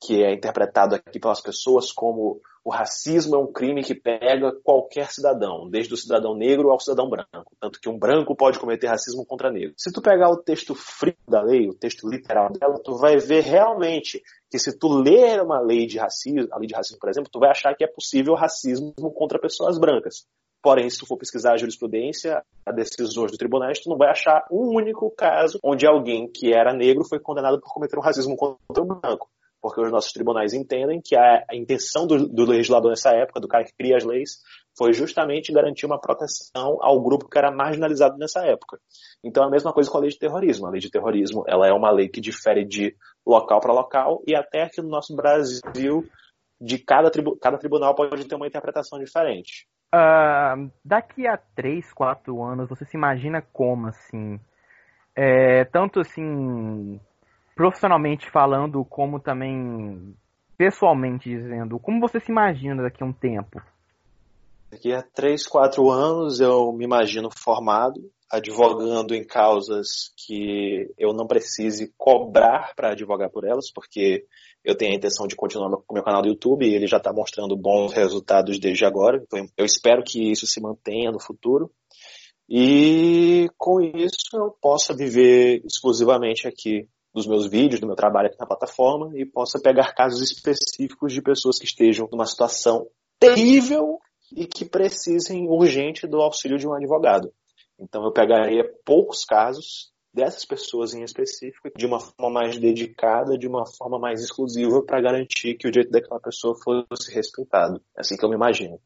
que é interpretado aqui pelas pessoas como o racismo é um crime que pega qualquer cidadão, desde o cidadão negro ao cidadão branco. Tanto que um branco pode cometer racismo contra negro. Se tu pegar o texto frio da lei, o texto literal dela, tu vai ver realmente que se tu ler uma lei de racismo, a lei de racismo, por exemplo, tu vai achar que é possível racismo contra pessoas brancas. Porém, se tu for pesquisar a jurisprudência, a decisões do tribunal, tu não vai achar um único caso onde alguém que era negro foi condenado por cometer um racismo contra o branco porque os nossos tribunais entendem que a, intenção do, do, legislador nessa época, do cara que cria as leis, foi justamente garantir uma proteção ao grupo que era marginalizado nessa época. Então é a mesma coisa com a lei de terrorismo. A lei de terrorismo ela é uma lei que difere de local para local e até aqui no nosso Brasil, de cada, tribu, cada tribunal pode ter uma interpretação diferente. Uh, daqui a três, quatro anos, você se imagina como, assim? É, tanto assim, profissionalmente falando, como também pessoalmente dizendo, como você se imagina daqui a um tempo? Daqui a três, quatro anos eu me imagino formado, advogando em causas que eu não precise cobrar para advogar por elas, porque eu tenho a intenção de continuar com o meu canal do YouTube e ele já está mostrando bons resultados desde agora. Então eu espero que isso se mantenha no futuro. E com isso eu possa viver exclusivamente aqui dos meus vídeos, do meu trabalho aqui na plataforma e possa pegar casos específicos de pessoas que estejam numa situação terrível e que precisem urgente do auxílio de um advogado. Então eu pegaria poucos casos dessas pessoas em específico de uma forma mais dedicada, de uma forma mais exclusiva para garantir que o direito daquela pessoa fosse respeitado. É assim que eu me imagino.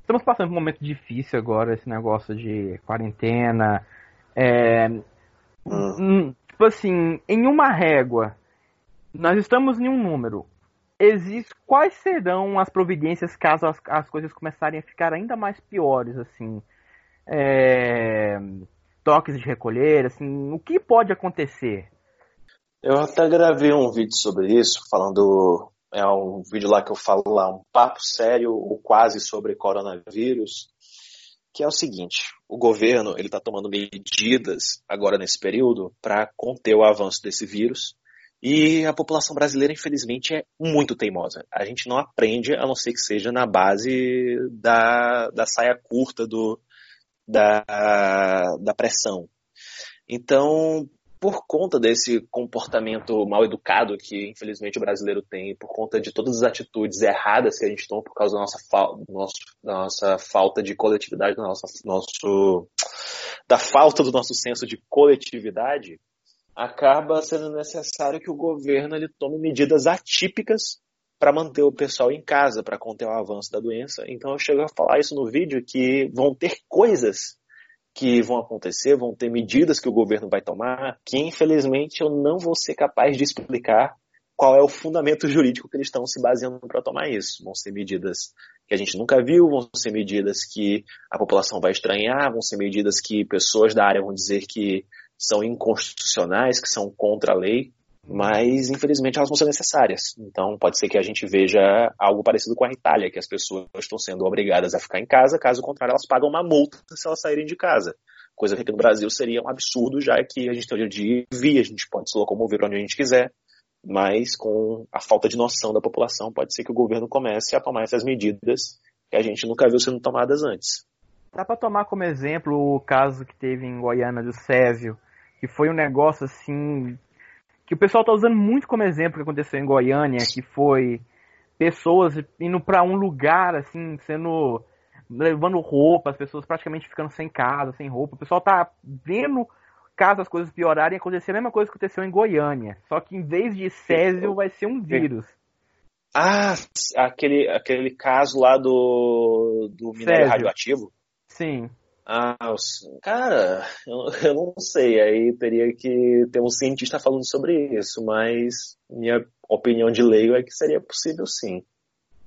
Estamos passando por um momento difícil agora, esse negócio de quarentena. É... Hum. Tipo assim, em uma régua, nós estamos em um número. Existe, quais serão as providências caso as, as coisas começarem a ficar ainda mais piores, assim? É, toques de recolher, assim, o que pode acontecer? Eu até gravei um vídeo sobre isso, falando, é um vídeo lá que eu falo lá, um papo sério, ou quase sobre coronavírus, que é o seguinte: o governo ele está tomando medidas agora nesse período para conter o avanço desse vírus e a população brasileira, infelizmente, é muito teimosa. A gente não aprende a não ser que seja na base da, da saia curta do, da, da pressão. Então, por conta desse comportamento mal educado que infelizmente o brasileiro tem, por conta de todas as atitudes erradas que a gente toma por causa da nossa, nosso, da nossa falta de coletividade, da, nossa, nosso, da falta do nosso senso de coletividade, acaba sendo necessário que o governo ele tome medidas atípicas para manter o pessoal em casa, para conter o avanço da doença. Então eu chego a falar isso no vídeo que vão ter coisas que vão acontecer, vão ter medidas que o governo vai tomar, que infelizmente eu não vou ser capaz de explicar qual é o fundamento jurídico que eles estão se baseando para tomar isso. Vão ser medidas que a gente nunca viu, vão ser medidas que a população vai estranhar, vão ser medidas que pessoas da área vão dizer que são inconstitucionais, que são contra a lei mas infelizmente elas vão ser necessárias. Então pode ser que a gente veja algo parecido com a Itália, que as pessoas estão sendo obrigadas a ficar em casa, caso contrário elas pagam uma multa se elas saírem de casa. Coisa que aqui no Brasil seria um absurdo, já que a gente tem o dia de vir, a gente pode se locomover para onde a gente quiser, mas com a falta de noção da população, pode ser que o governo comece a tomar essas medidas que a gente nunca viu sendo tomadas antes. Dá para tomar como exemplo o caso que teve em Goiânia do Césio, que foi um negócio assim que o pessoal está usando muito como exemplo que aconteceu em Goiânia, que foi pessoas indo para um lugar, assim, sendo. levando roupa, as pessoas praticamente ficando sem casa, sem roupa. O pessoal tá vendo, caso as coisas piorarem, acontecer a mesma coisa que aconteceu em Goiânia. Só que em vez de Césio, vai ser um vírus. Ah, aquele, aquele caso lá do, do minério Césio. radioativo? Sim. Ah, cara, eu, eu não sei. Aí teria que ter um cientista falando sobre isso, mas minha opinião de leigo é que seria possível sim.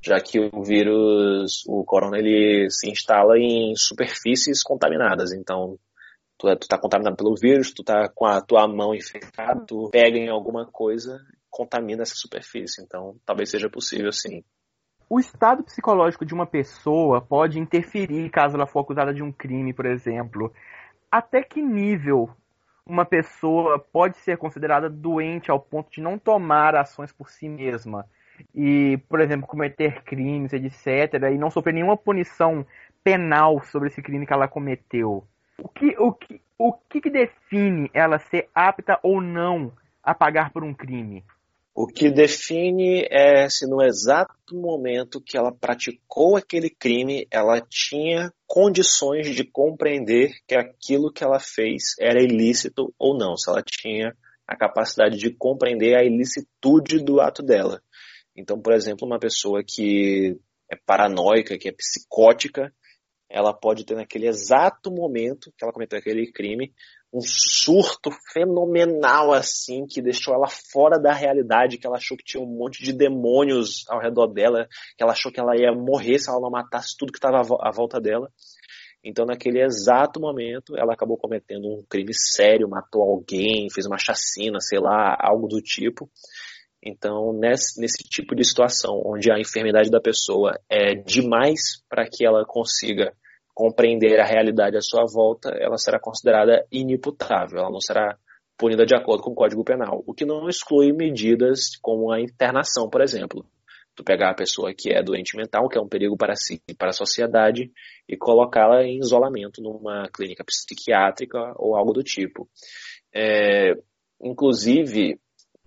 Já que o vírus, o corona, ele se instala em superfícies contaminadas. Então, tu, é, tu tá contaminado pelo vírus, tu tá com a tua mão infectada, tu pega em alguma coisa, contamina essa superfície. Então, talvez seja possível sim o estado psicológico de uma pessoa pode interferir caso ela for acusada de um crime, por exemplo. Até que nível uma pessoa pode ser considerada doente ao ponto de não tomar ações por si mesma e, por exemplo, cometer crimes, etc., e não sofrer nenhuma punição penal sobre esse crime que ela cometeu. O que, o que, o que, que define ela ser apta ou não a pagar por um crime? O que define é se no exato momento que ela praticou aquele crime, ela tinha condições de compreender que aquilo que ela fez era ilícito ou não, se ela tinha a capacidade de compreender a ilicitude do ato dela. Então, por exemplo, uma pessoa que é paranoica, que é psicótica, ela pode ter naquele exato momento que ela cometeu aquele crime um surto fenomenal assim que deixou ela fora da realidade, que ela achou que tinha um monte de demônios ao redor dela, que ela achou que ela ia morrer se ela não matasse tudo que estava à volta dela. Então, naquele exato momento, ela acabou cometendo um crime sério, matou alguém, fez uma chacina, sei lá, algo do tipo. Então, nesse, nesse tipo de situação, onde a enfermidade da pessoa é demais para que ela consiga compreender a realidade à sua volta, ela será considerada inimputável, ela não será punida de acordo com o Código Penal, o que não exclui medidas como a internação, por exemplo. Tu pegar a pessoa que é doente mental, que é um perigo para si e para a sociedade, e colocá-la em isolamento numa clínica psiquiátrica ou algo do tipo. É, inclusive,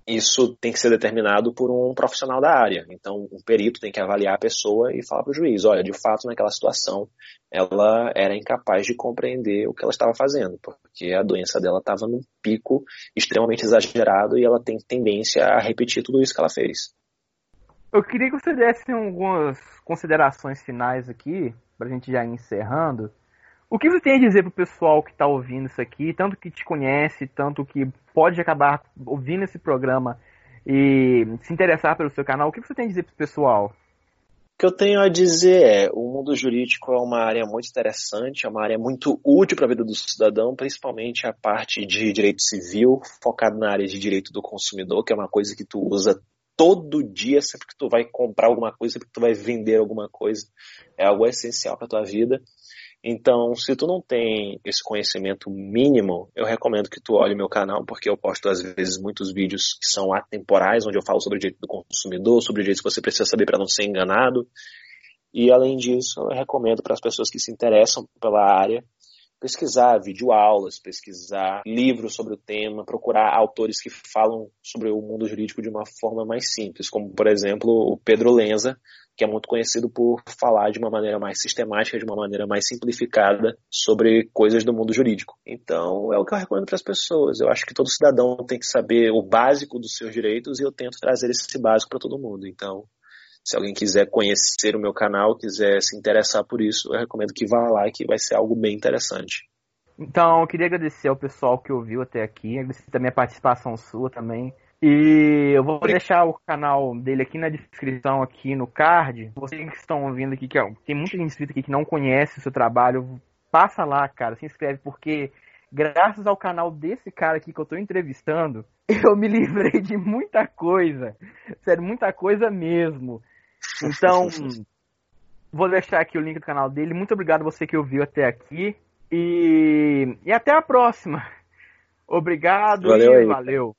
isso tem que ser determinado por um profissional da área. Então, um perito tem que avaliar a pessoa e falar para o juiz: olha, de fato, naquela situação, ela era incapaz de compreender o que ela estava fazendo, porque a doença dela estava num pico extremamente exagerado e ela tem tendência a repetir tudo isso que ela fez. Eu queria que você desse algumas considerações finais aqui, para a gente já ir encerrando. O que você tem a dizer pro pessoal que está ouvindo isso aqui, tanto que te conhece, tanto que pode acabar ouvindo esse programa e se interessar pelo seu canal? O que você tem a dizer pro pessoal? O que eu tenho a dizer é, o mundo jurídico é uma área muito interessante, é uma área muito útil para a vida do cidadão, principalmente a parte de direito civil, focado na área de direito do consumidor, que é uma coisa que tu usa todo dia, sempre que tu vai comprar alguma coisa, sempre que tu vai vender alguma coisa, é algo essencial para tua vida. Então, se tu não tem esse conhecimento mínimo, eu recomendo que tu olhe meu canal, porque eu posto às vezes muitos vídeos que são atemporais, onde eu falo sobre o direito do consumidor, sobre o direito que você precisa saber para não ser enganado. E além disso, eu recomendo para as pessoas que se interessam pela área pesquisar videoaulas, pesquisar livros sobre o tema, procurar autores que falam sobre o mundo jurídico de uma forma mais simples, como por exemplo o Pedro Lenza, que é muito conhecido por falar de uma maneira mais sistemática, de uma maneira mais simplificada sobre coisas do mundo jurídico. Então, é o que eu recomendo para as pessoas. Eu acho que todo cidadão tem que saber o básico dos seus direitos e eu tento trazer esse básico para todo mundo. Então, se alguém quiser conhecer o meu canal, quiser se interessar por isso, eu recomendo que vá lá, que vai ser algo bem interessante. Então, eu queria agradecer ao pessoal que ouviu até aqui, agradecer também a participação sua também. E eu vou deixar o canal dele aqui na descrição, aqui no card. Vocês que estão ouvindo aqui, que tem muita gente inscrita aqui que não conhece o seu trabalho, passa lá, cara, se inscreve, porque graças ao canal desse cara aqui que eu tô entrevistando, eu me livrei de muita coisa. Sério, muita coisa mesmo. Então, vou deixar aqui o link do canal dele. Muito obrigado você que ouviu até aqui. E, e até a próxima. Obrigado valeu e valeu.